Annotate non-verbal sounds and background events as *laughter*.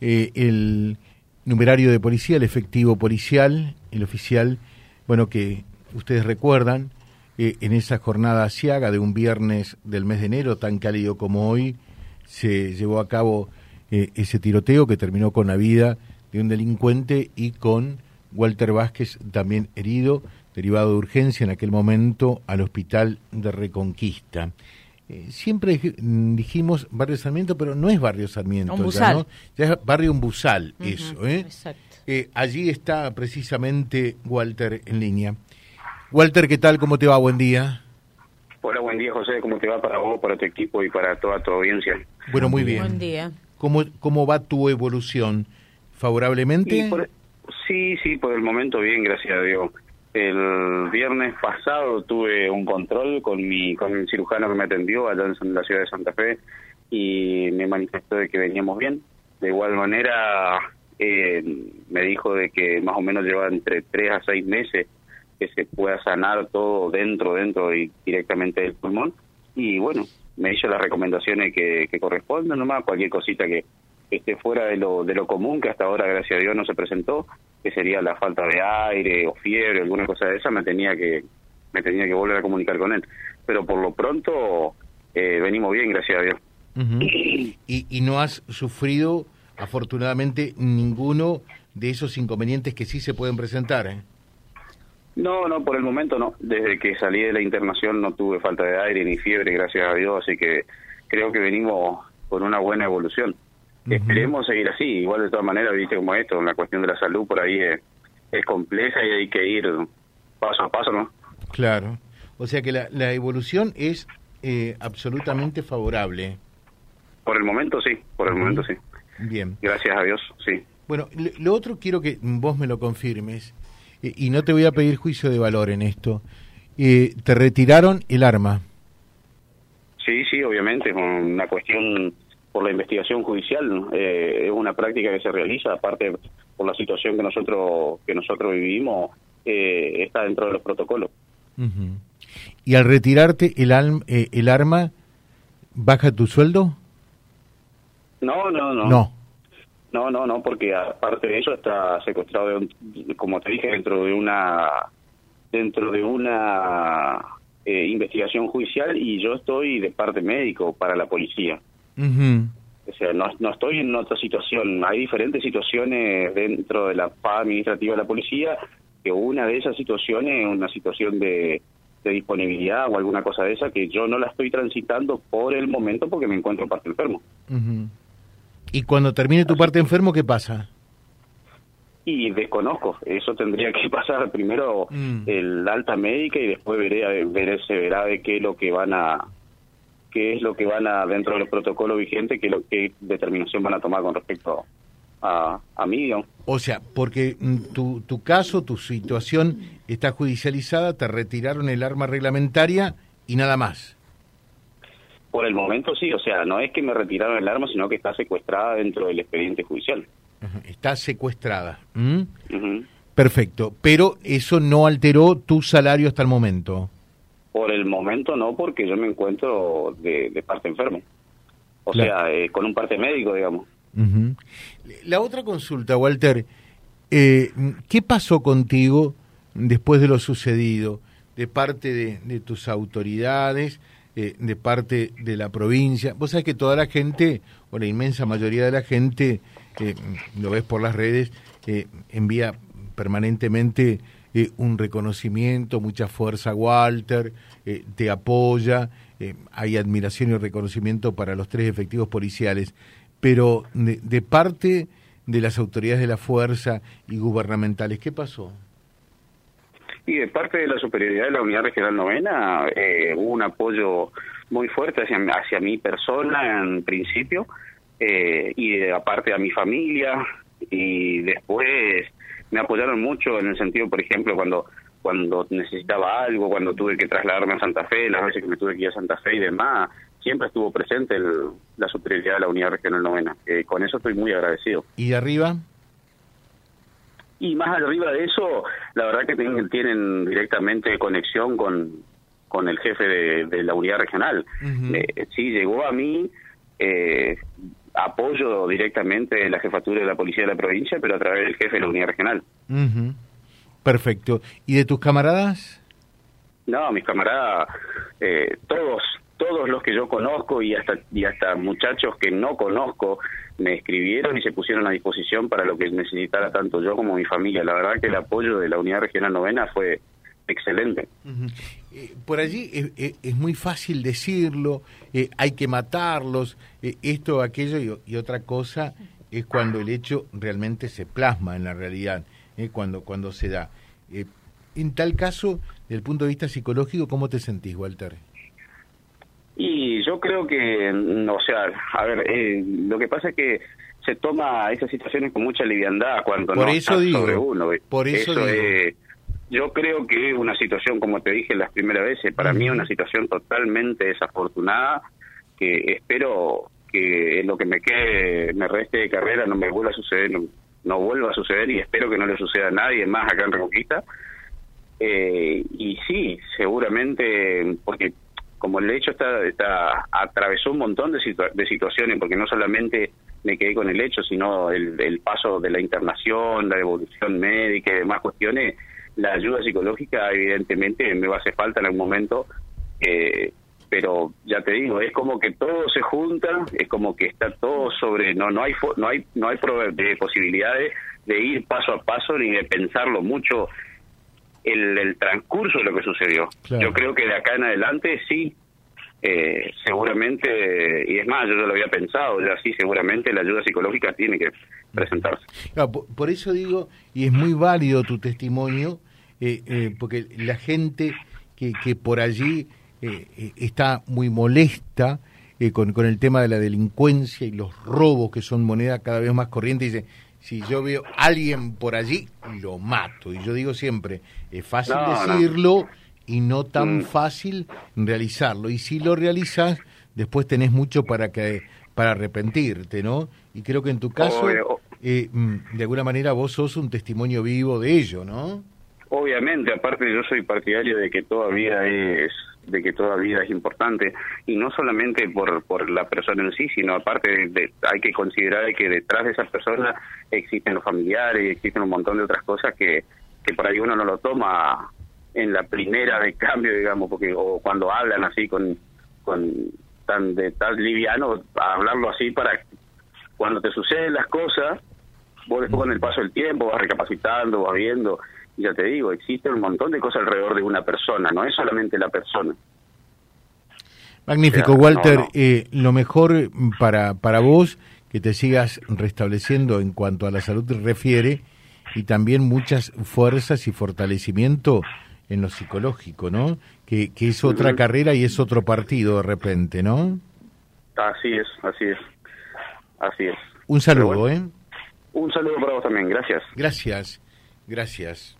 eh, el numerario de policía, el efectivo policial, el oficial, bueno, que ustedes recuerdan, eh, en esa jornada asiaga de un viernes del mes de enero, tan cálido como hoy, se llevó a cabo eh, ese tiroteo que terminó con la vida de un delincuente y con Walter Vázquez también herido, derivado de urgencia en aquel momento al hospital de Reconquista. Eh, siempre dijimos Barrio Sarmiento, pero no es Barrio Sarmiento, ya, ¿no? ya es Barrio Umbusal, eso. ¿eh? ¿eh? allí está precisamente Walter en línea. Walter, ¿qué tal? ¿Cómo te va? Buen día. Hola, buen día, José. ¿Cómo te va para vos, para tu equipo y para toda tu audiencia? Bueno, muy bien. Buen día. ¿Cómo, cómo va tu evolución? ¿Favorablemente? sí, sí, por el momento bien, gracias a Dios. El viernes pasado tuve un control con mi con el cirujano que me atendió allá en la ciudad de Santa Fe y me manifestó de que veníamos bien. De igual manera eh, me dijo de que más o menos lleva entre tres a seis meses que se pueda sanar todo dentro, dentro y directamente del pulmón. Y bueno, me hizo las recomendaciones que, que corresponden, nomás cualquier cosita que, esté fuera de lo, de lo común, que hasta ahora, gracias a Dios, no se presentó, que sería la falta de aire o fiebre, alguna cosa de esa, me tenía que, me tenía que volver a comunicar con él. Pero por lo pronto eh, venimos bien, gracias a Dios. y, y no has sufrido, afortunadamente, ninguno de esos inconvenientes que sí se pueden presentar, ¿eh? No, no, por el momento no. Desde que salí de la internación no tuve falta de aire ni fiebre, gracias a Dios, así que creo que venimos con una buena evolución. Esperemos seguir así. Igual de todas maneras, viste como esto, la cuestión de la salud por ahí es, compleja y hay que ir paso a paso, ¿no? Claro. O sea que la, la evolución es eh, absolutamente favorable. Por el momento sí, por el momento sí. Bien. Gracias a Dios, sí. Bueno, lo otro quiero que vos me lo confirmes, eh, y no te voy a pedir juicio de valor en esto. Eh, ¿Te retiraron el arma? Sí, sí, obviamente, con una cuestión por la investigación judicial eh, es una práctica que se realiza aparte por la situación que nosotros que nosotros vivimos eh, está dentro de los protocolos. Y al retirarte el eh, el arma baja tu sueldo no no no. No. No no no porque aparte de eso está secuestrado como te dije dentro de una dentro de una investigación judicial y yo estoy de parte médico para la policía o sea, no, no estoy en otra situación. Hay diferentes situaciones dentro de la paz administrativa de la policía, que una de esas situaciones es una situación de, disponibilidad o alguna cosa de esa que yo no la estoy transitando por el momento porque me encuentro parte enfermo. ¿Y cuando termine tu parte enfermo, qué pasa? Y desconozco, eso tendría que *laughs* pasar primero mm. el alta médica y después veré, veré, se verá de qué es lo que van a, qué es lo que van a, dentro de los protocolos vigentes, qué, lo, qué determinación van a tomar con respecto a, a mí. O sea, porque mm, tu, tu caso, tu situación está judicializada, te retiraron el arma reglamentaria y nada más. Por el momento sí, o sea, no es que me retiraron el arma, sino que está secuestrada dentro del expediente judicial. Está secuestrada. Perfecto, pero eso no alteró tu salario hasta el momento. Por el momento no, porque yo me encuentro de, parte enfermo. O sea, eh, con un parte médico, digamos. La otra consulta, Walter, eh, ¿qué pasó contigo después de lo sucedido? De parte de, tus autoridades, eh, de parte de la provincia. Vos sabés que toda la gente, o la inmensa mayoría de la gente, lo ves por las redes, envía permanentemente eh, un reconocimiento, mucha fuerza Walter, eh, te apoya, eh, hay admiración y reconocimiento para los tres efectivos policiales, pero de, parte de las autoridades de la fuerza y gubernamentales, ¿qué pasó? Y de parte de la superioridad de la Unidad Regional Novena hubo un apoyo muy fuerte hacia, hacia mi persona en principio y aparte a mi familia y después me apoyaron mucho en el sentido, por ejemplo, cuando cuando necesitaba algo, cuando tuve que trasladarme a Santa Fe, las veces que me tuve que ir a Santa Fe y demás, siempre estuvo presente la superioridad de la Unidad Regional Novena. con eso estoy muy agradecido. ¿Y de arriba? Y más arriba de eso, la verdad que tienen, directamente conexión con, con el jefe de, la unidad regional. Eh, sí, llegó a mí, eh, apoyo directamente de la jefatura de la policía de la provincia, pero a través del jefe de la unidad regional. Perfecto. ¿Y de tus camaradas? No, mis camaradas, eh, todos, todos los que yo conozco y hasta, y hasta muchachos que no conozco me escribieron y se pusieron a disposición para lo que necesitara tanto yo como mi familia. La verdad que el apoyo de la Unidad Regional Novena fue excelente. Eh, por allí es, muy fácil decirlo, eh, hay que matarlos, eh, esto, aquello y, otra cosa es cuando el hecho realmente se plasma en la realidad, cuando, cuando se da. en tal caso, desde el punto de vista psicológico, ¿cómo te sentís, Walter? Y yo creo que, mm, o sea, a ver, lo que pasa es que se toma esas situaciones con mucha liviandad cuando por no eso digo, sobre uno. Por eso, digo. Yo creo que una situación, como te dije las primeras veces, para mí una situación totalmente desafortunada, que espero que lo que me quede, me reste de carrera, no me vuelva a suceder, no, vuelva a suceder y espero que no le suceda a nadie más acá en Reconquista. Eh, y sí, seguramente, porque como el hecho está, está atravesó un montón de, de situaciones, porque no solamente me quedé con el hecho, sino el, el paso de la internación, la evolución médica y demás cuestiones, la ayuda psicológica evidentemente me va a hacer falta en algún momento, eh, pero ya te digo, es como que todo se junta, es como que está todo sobre, no no hay no hay no hay posibilidades de ir paso a paso ni de pensarlo mucho el, el transcurso de lo que sucedió. Yo creo que de acá en adelante sí eh, seguramente, y es más, yo ya lo había pensado, ya sí, seguramente la ayuda psicológica tiene que presentarse. por, eso digo, y es muy válido tu testimonio, eh, eh, porque la gente que, que por allí está muy molesta con, con el tema de la delincuencia y los robos que son moneda cada vez más corriente, dice, si yo veo a alguien por allí, lo mato. Y yo digo siempre, es fácil decirlo y no tan mm. fácil realizarlo. Y si lo realizas, después tenés mucho para que para arrepentirte, ¿no? Y creo que en tu caso, eh, mm, de alguna manera vos sos un testimonio vivo de ello, ¿no? Obviamente, aparte yo soy partidario de que todavía es de que toda vida es importante y no solamente por, por la persona en sí, sino aparte de, hay que considerar que detrás de esa persona existen los familiares, existen un montón de otras cosas que, que por ahí uno no lo toma en la primera de cambio, digamos, porque o cuando hablan así con, con tan de tan liviano, hablarlo así para cuando te suceden las cosas, vos después con el paso del tiempo vas recapacitando, vas viendo, ya te digo, existe un montón de cosas alrededor de una persona, no es solamente la persona. Magnífico, Walter. Eh, lo mejor para, para vos, que te sigas restableciendo en cuanto a la salud te refiere, y también muchas fuerzas y fortalecimiento en lo psicológico, ¿no? Que, que es otra carrera y es otro partido de repente, ¿no? Así es, así es, así es. Un saludo, ¿eh? Un saludo para vos también, gracias. Gracias, gracias.